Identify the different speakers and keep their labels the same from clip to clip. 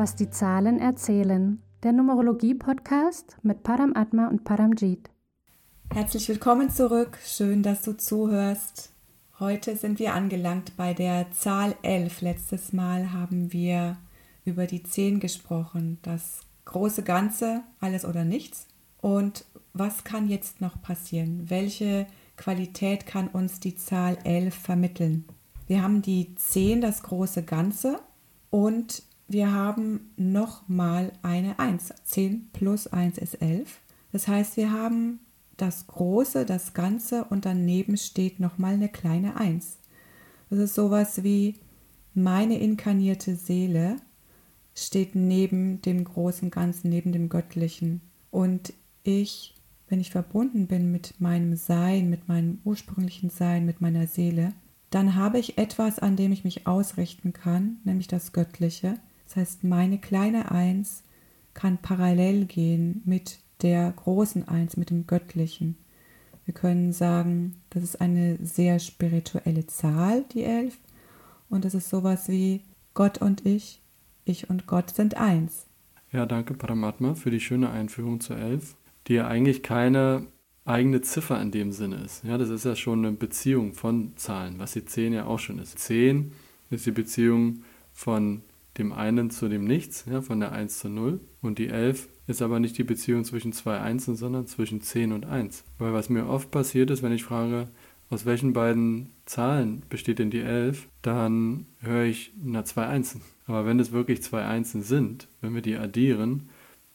Speaker 1: Was die Zahlen erzählen. Der Numerologie-Podcast mit Param Atma und Paramjit.
Speaker 2: Herzlich willkommen zurück. Schön, dass du zuhörst. Heute sind wir angelangt bei der Zahl 11. Letztes Mal haben wir über die 10 gesprochen. Das große Ganze, alles oder nichts. Und was kann jetzt noch passieren? Welche Qualität kann uns die Zahl 11 vermitteln? Wir haben die 10, das große Ganze, und wir haben nochmal eine 1. 10 plus 1 ist 11. Das heißt, wir haben das Große, das Ganze und daneben steht nochmal eine kleine 1. Das ist sowas wie meine inkarnierte Seele steht neben dem großen Ganzen, neben dem Göttlichen. Und ich, wenn ich verbunden bin mit meinem Sein, mit meinem ursprünglichen Sein, mit meiner Seele, dann habe ich etwas, an dem ich mich ausrichten kann, nämlich das Göttliche. Das heißt, meine kleine Eins kann parallel gehen mit der großen Eins, mit dem Göttlichen. Wir können sagen, das ist eine sehr spirituelle Zahl, die Elf. Und es ist sowas wie Gott und ich, ich und Gott sind eins.
Speaker 3: Ja, danke Paramatma für die schöne Einführung zur Elf, die ja eigentlich keine eigene Ziffer in dem Sinne ist. Ja, das ist ja schon eine Beziehung von Zahlen, was die 10 ja auch schon ist. 10 ist die Beziehung von dem einen zu dem Nichts, ja, von der 1 zu 0. Und die 11 ist aber nicht die Beziehung zwischen zwei Einsen, sondern zwischen 10 und 1. Weil was mir oft passiert ist, wenn ich frage, aus welchen beiden Zahlen besteht denn die 11, dann höre ich, na, zwei Einsen. Aber wenn es wirklich zwei Einsen sind, wenn wir die addieren,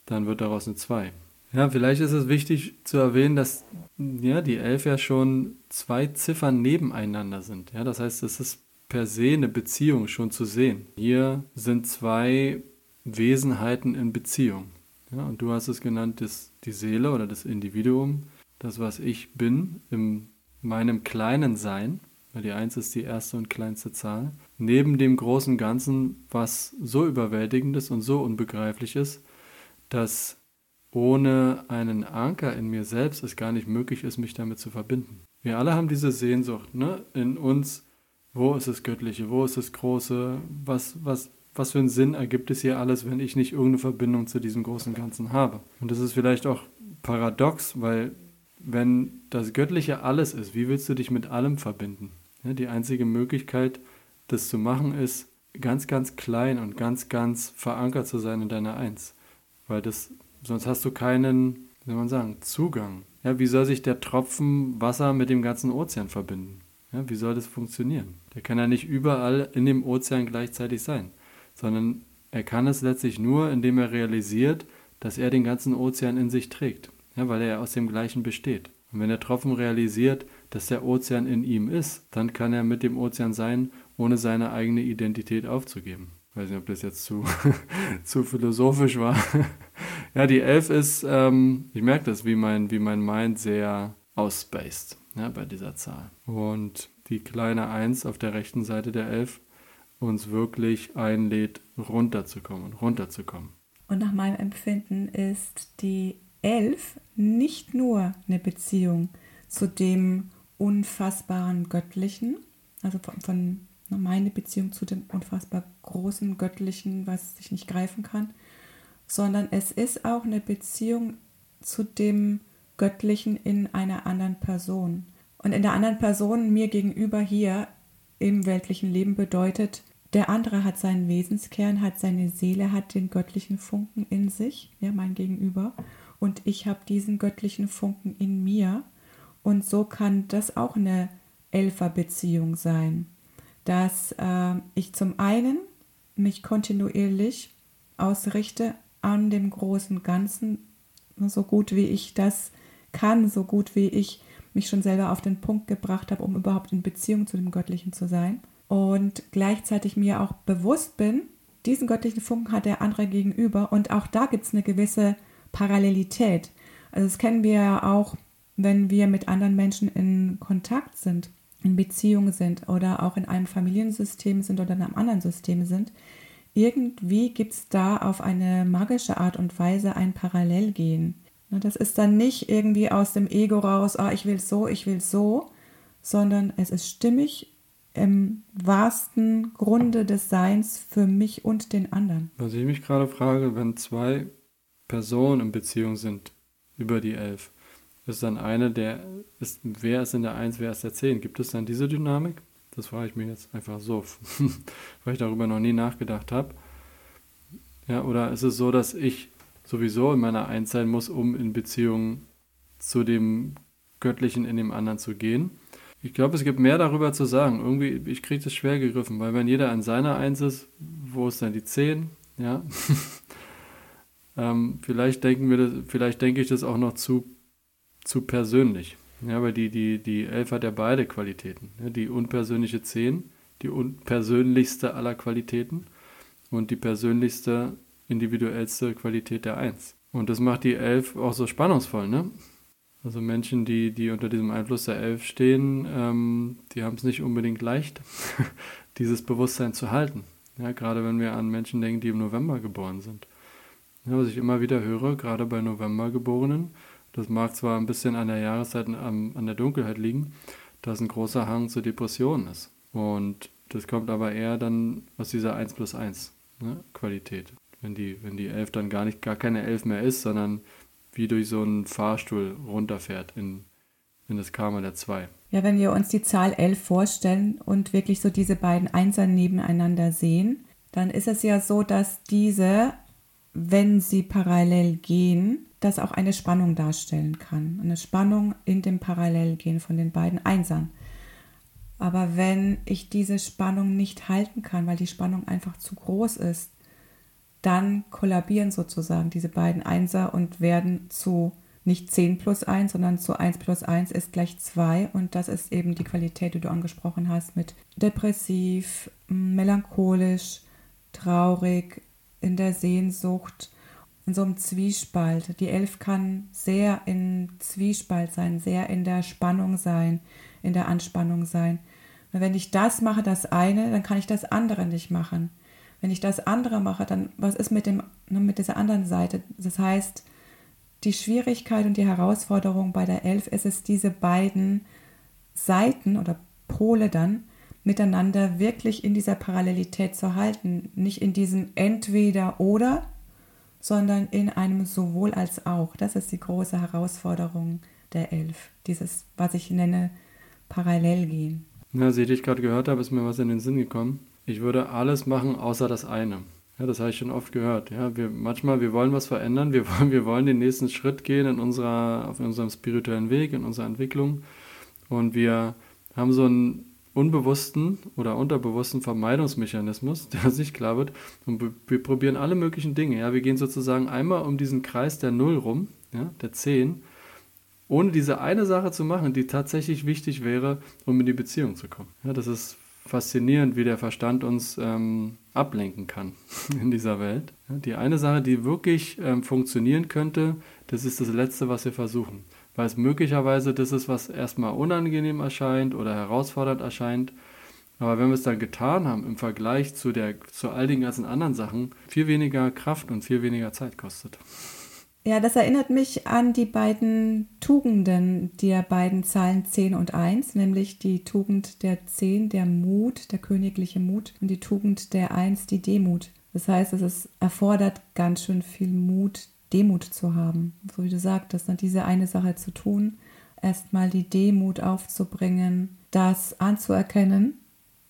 Speaker 3: dann wird daraus eine 2. Ja, vielleicht ist es wichtig zu erwähnen, dass ja, die 11 ja schon zwei Ziffern nebeneinander sind. Ja, das heißt, es ist per se eine Beziehung schon zu sehen. Hier sind zwei Wesenheiten in Beziehung. Ja, und du hast es genannt, das, die Seele oder das Individuum, das, was ich bin, in meinem kleinen Sein, weil die Eins ist die erste und kleinste Zahl, neben dem großen Ganzen, was so überwältigend ist und so unbegreiflich ist, dass ohne einen Anker in mir selbst es gar nicht möglich ist, mich damit zu verbinden. Wir alle haben diese Sehnsucht ne? in uns, wo ist das Göttliche, wo ist das Große, was, was, was für einen Sinn ergibt es hier alles, wenn ich nicht irgendeine Verbindung zu diesem großen Ganzen habe. Und das ist vielleicht auch paradox, weil wenn das Göttliche alles ist, wie willst du dich mit allem verbinden? Ja, die einzige Möglichkeit, das zu machen, ist ganz, ganz klein und ganz, ganz verankert zu sein in deiner Eins. Weil das Sonst hast du keinen, wie soll man sagen, Zugang. Ja, wie soll sich der Tropfen Wasser mit dem ganzen Ozean verbinden? Ja, wie soll das funktionieren? Der kann ja nicht überall in dem Ozean gleichzeitig sein, sondern er kann es letztlich nur, indem er realisiert, dass er den ganzen Ozean in sich trägt, ja, weil er aus dem gleichen besteht. Und wenn der Tropfen realisiert, dass der Ozean in ihm ist, dann kann er mit dem Ozean sein, ohne seine eigene Identität aufzugeben. Ich weiß nicht, ob das jetzt zu, zu philosophisch war. Ja, die 11 ist, ähm, ich merke das, wie mein, wie mein Mind sehr ausspaced ja, bei dieser Zahl. Und die kleine 1 auf der rechten Seite der 11 uns wirklich einlädt, runterzukommen, runterzukommen.
Speaker 2: Und nach meinem Empfinden ist die 11 nicht nur eine Beziehung zu dem unfassbaren Göttlichen, also von, von meine Beziehung zu dem unfassbar großen Göttlichen, was ich nicht greifen kann, sondern es ist auch eine Beziehung zu dem Göttlichen in einer anderen Person. Und in der anderen Person mir gegenüber hier im weltlichen Leben bedeutet, der andere hat seinen Wesenskern, hat seine Seele, hat den göttlichen Funken in sich, ja, mein Gegenüber. Und ich habe diesen göttlichen Funken in mir. Und so kann das auch eine Elferbeziehung sein, dass äh, ich zum einen mich kontinuierlich ausrichte an dem großen Ganzen, so gut wie ich das kann, so gut wie ich mich schon selber auf den Punkt gebracht habe, um überhaupt in Beziehung zu dem Göttlichen zu sein. Und gleichzeitig mir auch bewusst bin, diesen göttlichen Funken hat der andere gegenüber und auch da gibt es eine gewisse Parallelität. Also das kennen wir ja auch, wenn wir mit anderen Menschen in Kontakt sind, in Beziehung sind oder auch in einem Familiensystem sind oder in einem anderen System sind, irgendwie gibt es da auf eine magische Art und Weise ein Parallelgehen. Ne, das ist dann nicht irgendwie aus dem Ego raus, ah, ich will so, ich will so, sondern es ist stimmig im wahrsten Grunde des Seins für mich und den anderen.
Speaker 3: Was ich mich gerade frage, wenn zwei Personen in Beziehung sind über die elf, ist dann eine der, ist, wer ist in der Eins, wer ist der Zehn? Gibt es dann diese Dynamik? Das frage ich mir jetzt einfach so, weil ich darüber noch nie nachgedacht habe. Ja, oder ist es so, dass ich sowieso in meiner Eins sein muss, um in Beziehung zu dem Göttlichen in dem anderen zu gehen? Ich glaube, es gibt mehr darüber zu sagen. Irgendwie, ich kriege das schwer gegriffen, weil wenn jeder an seiner Eins ist, wo ist dann die Zehn? Ja. ähm, vielleicht denken wir das, vielleicht denke ich das auch noch zu, zu persönlich. Ja, weil die, die, die Elf hat ja beide Qualitäten. Ja, die unpersönliche Zehn, die unpersönlichste aller Qualitäten und die persönlichste, individuellste Qualität der Eins. Und das macht die Elf auch so spannungsvoll, ne? Also Menschen, die, die unter diesem Einfluss der Elf stehen, ähm, die haben es nicht unbedingt leicht, dieses Bewusstsein zu halten. Ja, gerade wenn wir an Menschen denken, die im November geboren sind. Ja, was ich immer wieder höre, gerade bei Novembergeborenen, das mag zwar ein bisschen an der Jahreszeit, an, an der Dunkelheit liegen, dass ein großer Hang zur Depression ist. Und das kommt aber eher dann aus dieser 1 plus 1 ne, Qualität. Wenn die, wenn die 11 dann gar nicht, gar keine 11 mehr ist, sondern wie durch so einen Fahrstuhl runterfährt in, in das Karma der 2.
Speaker 2: Ja, wenn wir uns die Zahl 11 vorstellen und wirklich so diese beiden Einser nebeneinander sehen, dann ist es ja so, dass diese, wenn sie parallel gehen, das auch eine Spannung darstellen kann. Eine Spannung in dem Parallelgehen von den beiden Einsern. Aber wenn ich diese Spannung nicht halten kann, weil die Spannung einfach zu groß ist, dann kollabieren sozusagen diese beiden Einser und werden zu nicht 10 plus 1, sondern zu 1 plus 1 ist gleich 2. Und das ist eben die Qualität, die du angesprochen hast, mit depressiv, melancholisch, traurig, in der Sehnsucht, in so einem Zwiespalt. Die Elf kann sehr in Zwiespalt sein, sehr in der Spannung sein, in der Anspannung sein. Und wenn ich das mache, das eine, dann kann ich das andere nicht machen. Wenn ich das andere mache, dann was ist mit dem ne, mit dieser anderen Seite? Das heißt, die Schwierigkeit und die Herausforderung bei der Elf ist es, diese beiden Seiten oder Pole dann miteinander wirklich in dieser Parallelität zu halten, nicht in diesem entweder oder, sondern in einem sowohl als auch. Das ist die große Herausforderung der Elf. Dieses, was ich nenne, Parallelgehen.
Speaker 3: Ja, als ich gerade gehört habe, ist mir was in den Sinn gekommen. Ich würde alles machen, außer das eine. Ja, das habe ich schon oft gehört. Ja, wir, manchmal, wir wollen was verändern, wir wollen, wir wollen den nächsten Schritt gehen in unserer, auf unserem spirituellen Weg, in unserer Entwicklung. Und wir haben so einen unbewussten oder unterbewussten Vermeidungsmechanismus, der uns nicht klar wird. Und wir probieren alle möglichen Dinge. Ja, wir gehen sozusagen einmal um diesen Kreis der Null rum, ja, der 10, ohne diese eine Sache zu machen, die tatsächlich wichtig wäre, um in die Beziehung zu kommen. Ja, das ist faszinierend, wie der Verstand uns ähm, ablenken kann in dieser Welt. Die eine Sache, die wirklich ähm, funktionieren könnte, das ist das Letzte, was wir versuchen weil es möglicherweise das ist, was erstmal unangenehm erscheint oder herausfordernd erscheint. Aber wenn wir es dann getan haben, im Vergleich zu, der, zu all den ganzen anderen Sachen, viel weniger Kraft und viel weniger Zeit kostet.
Speaker 2: Ja, das erinnert mich an die beiden Tugenden der beiden Zahlen 10 und 1, nämlich die Tugend der 10, der Mut, der königliche Mut, und die Tugend der 1, die Demut. Das heißt, es erfordert ganz schön viel Mut, Demut zu haben. So wie du sagtest, ne, diese eine Sache zu tun, erstmal die Demut aufzubringen, das anzuerkennen,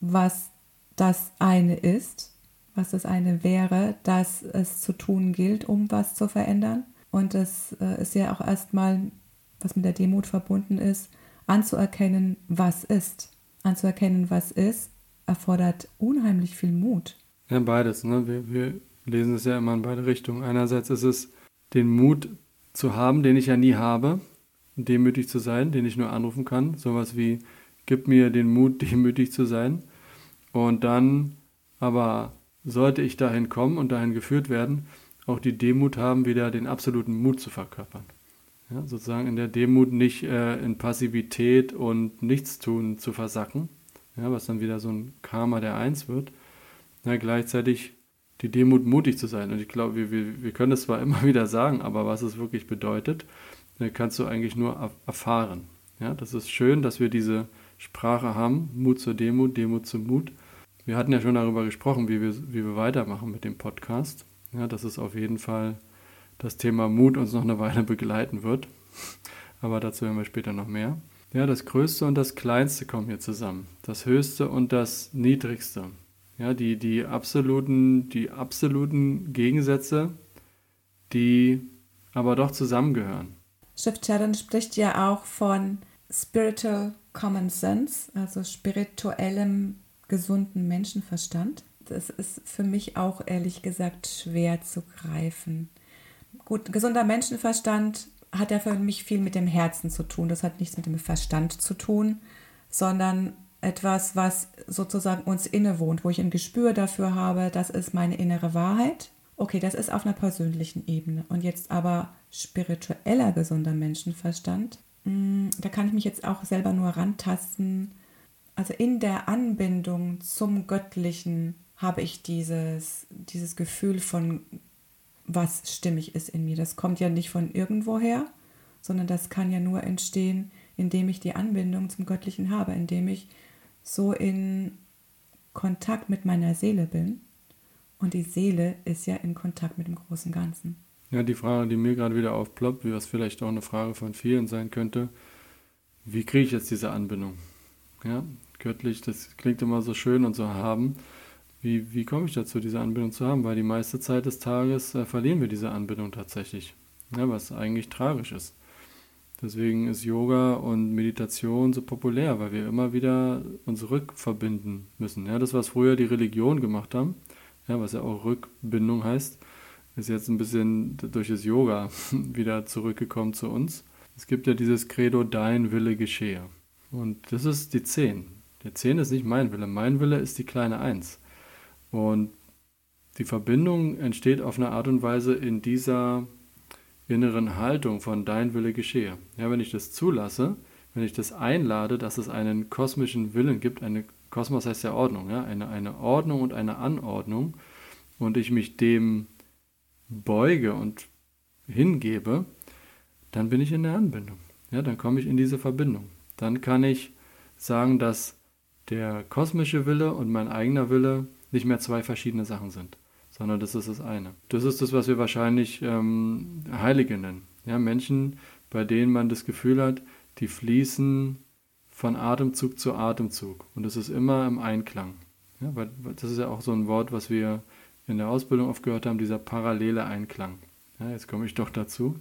Speaker 2: was das eine ist, was das eine wäre, dass es zu tun gilt, um was zu verändern. Und es äh, ist ja auch erstmal, was mit der Demut verbunden ist, anzuerkennen, was ist. Anzuerkennen, was ist, erfordert unheimlich viel Mut.
Speaker 3: Ja, beides. Ne? Wir, wir lesen es ja immer in beide Richtungen. Einerseits ist es den Mut zu haben, den ich ja nie habe, demütig zu sein, den ich nur anrufen kann. Sowas wie, gib mir den Mut, demütig zu sein. Und dann aber sollte ich dahin kommen und dahin geführt werden, auch die Demut haben, wieder den absoluten Mut zu verkörpern. Ja, sozusagen in der Demut nicht äh, in Passivität und Nichtstun zu versacken, ja, was dann wieder so ein Karma der Eins wird. Ja, gleichzeitig die Demut, mutig zu sein. Und ich glaube, wir, wir, wir können das zwar immer wieder sagen, aber was es wirklich bedeutet, kannst du eigentlich nur erfahren. Ja, das ist schön, dass wir diese Sprache haben. Mut zur Demut, Demut zum Mut. Wir hatten ja schon darüber gesprochen, wie wir, wie wir weitermachen mit dem Podcast. Ja, dass es auf jeden Fall das Thema Mut uns noch eine Weile begleiten wird. Aber dazu hören wir später noch mehr. Ja, das Größte und das Kleinste kommen hier zusammen. Das Höchste und das Niedrigste. Ja, die, die, absoluten, die absoluten Gegensätze, die aber doch zusammengehören.
Speaker 2: Schriftstellerin spricht ja auch von Spiritual Common Sense, also spirituellem gesunden Menschenverstand. Das ist für mich auch ehrlich gesagt schwer zu greifen. Gut, gesunder Menschenverstand hat ja für mich viel mit dem Herzen zu tun. Das hat nichts mit dem Verstand zu tun, sondern etwas, was sozusagen uns innewohnt, wo ich ein Gespür dafür habe, das ist meine innere Wahrheit. Okay, das ist auf einer persönlichen Ebene. Und jetzt aber spiritueller gesunder Menschenverstand, mm, da kann ich mich jetzt auch selber nur rantasten. Also in der Anbindung zum Göttlichen habe ich dieses, dieses Gefühl von, was stimmig ist in mir. Das kommt ja nicht von irgendwoher, sondern das kann ja nur entstehen, indem ich die Anbindung zum Göttlichen habe, indem ich so in Kontakt mit meiner Seele bin. Und die Seele ist ja in Kontakt mit dem großen Ganzen.
Speaker 3: Ja, die Frage, die mir gerade wieder aufploppt, wie was vielleicht auch eine Frage von vielen sein könnte, wie kriege ich jetzt diese Anbindung? Ja, göttlich, das klingt immer so schön und so haben. Wie, wie komme ich dazu, diese Anbindung zu haben? Weil die meiste Zeit des Tages äh, verlieren wir diese Anbindung tatsächlich. Ja, was eigentlich tragisch ist. Deswegen ist Yoga und Meditation so populär, weil wir immer wieder uns rückverbinden müssen. Ja, das, was früher die Religion gemacht haben, ja, was ja auch Rückbindung heißt, ist jetzt ein bisschen durch das Yoga wieder zurückgekommen zu uns. Es gibt ja dieses Credo, dein Wille geschehe. Und das ist die 10. Der 10 ist nicht mein Wille. Mein Wille ist die kleine 1. Und die Verbindung entsteht auf eine Art und Weise in dieser inneren Haltung von dein Wille geschehe. Ja, wenn ich das zulasse, wenn ich das einlade, dass es einen kosmischen Willen gibt, eine Kosmos heißt ja Ordnung, ja, eine, eine Ordnung und eine Anordnung und ich mich dem beuge und hingebe, dann bin ich in der Anbindung. Ja, dann komme ich in diese Verbindung. Dann kann ich sagen, dass der kosmische Wille und mein eigener Wille nicht mehr zwei verschiedene Sachen sind sondern das ist das eine. Das ist das, was wir wahrscheinlich ähm, Heilige nennen. Ja, Menschen, bei denen man das Gefühl hat, die fließen von Atemzug zu Atemzug und das ist immer im Einklang. Ja, weil das ist ja auch so ein Wort, was wir in der Ausbildung oft gehört haben, dieser parallele Einklang. Ja, jetzt komme ich doch dazu,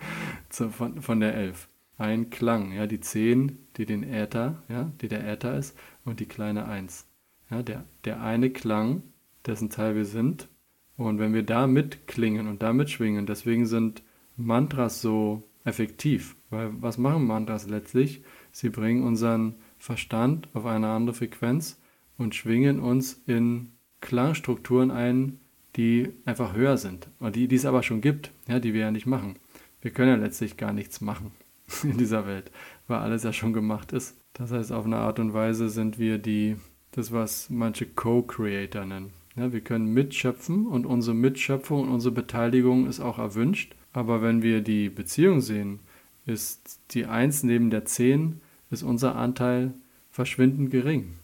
Speaker 3: von, von der Elf. Einklang, ja, die Zehn, die den Äther, ja, die der Äther ist, und die kleine Eins. Ja, der, der eine Klang, dessen Teil wir sind, und wenn wir da mitklingen und da mitschwingen, deswegen sind Mantras so effektiv, weil was machen Mantras letztlich? Sie bringen unseren Verstand auf eine andere Frequenz und schwingen uns in Klangstrukturen ein, die einfach höher sind und die, die es aber schon gibt, ja, die wir ja nicht machen. Wir können ja letztlich gar nichts machen in dieser Welt, weil alles ja schon gemacht ist. Das heißt, auf eine Art und Weise sind wir die, das, was manche Co-Creator nennen. Ja, wir können mitschöpfen und unsere Mitschöpfung und unsere Beteiligung ist auch erwünscht. Aber wenn wir die Beziehung sehen, ist die Eins neben der Zehn, ist unser Anteil verschwindend gering.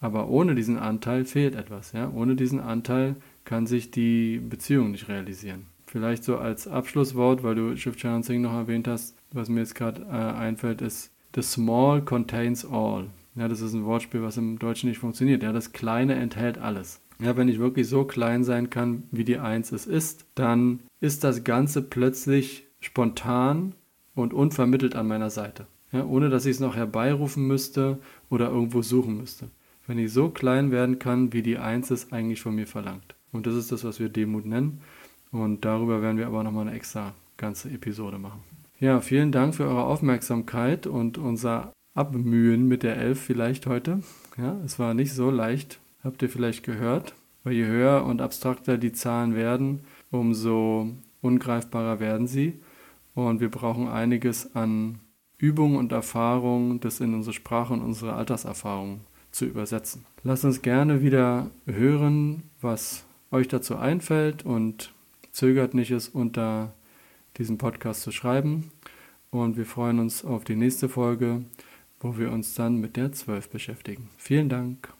Speaker 3: Aber ohne diesen Anteil fehlt etwas. Ja? Ohne diesen Anteil kann sich die Beziehung nicht realisieren. Vielleicht so als Abschlusswort, weil du Shiv Chan Singh noch erwähnt hast, was mir jetzt gerade äh, einfällt, ist The small contains all. Ja, das ist ein Wortspiel, was im Deutschen nicht funktioniert. Ja, das Kleine enthält alles. Ja, wenn ich wirklich so klein sein kann, wie die Eins es ist, dann ist das Ganze plötzlich spontan und unvermittelt an meiner Seite. Ja, ohne dass ich es noch herbeirufen müsste oder irgendwo suchen müsste. Wenn ich so klein werden kann, wie die Eins es eigentlich von mir verlangt. Und das ist das, was wir Demut nennen. Und darüber werden wir aber nochmal eine extra ganze Episode machen. Ja, vielen Dank für eure Aufmerksamkeit und unser Abmühen mit der Elf vielleicht heute. Ja, es war nicht so leicht, habt ihr vielleicht gehört. Weil je höher und abstrakter die Zahlen werden, umso ungreifbarer werden sie. Und wir brauchen einiges an Übung und Erfahrung, das in unsere Sprache und unsere Alltagserfahrung zu übersetzen. Lasst uns gerne wieder hören, was euch dazu einfällt und zögert nicht, es unter diesem Podcast zu schreiben. Und wir freuen uns auf die nächste Folge wo wir uns dann mit der 12 beschäftigen. Vielen Dank.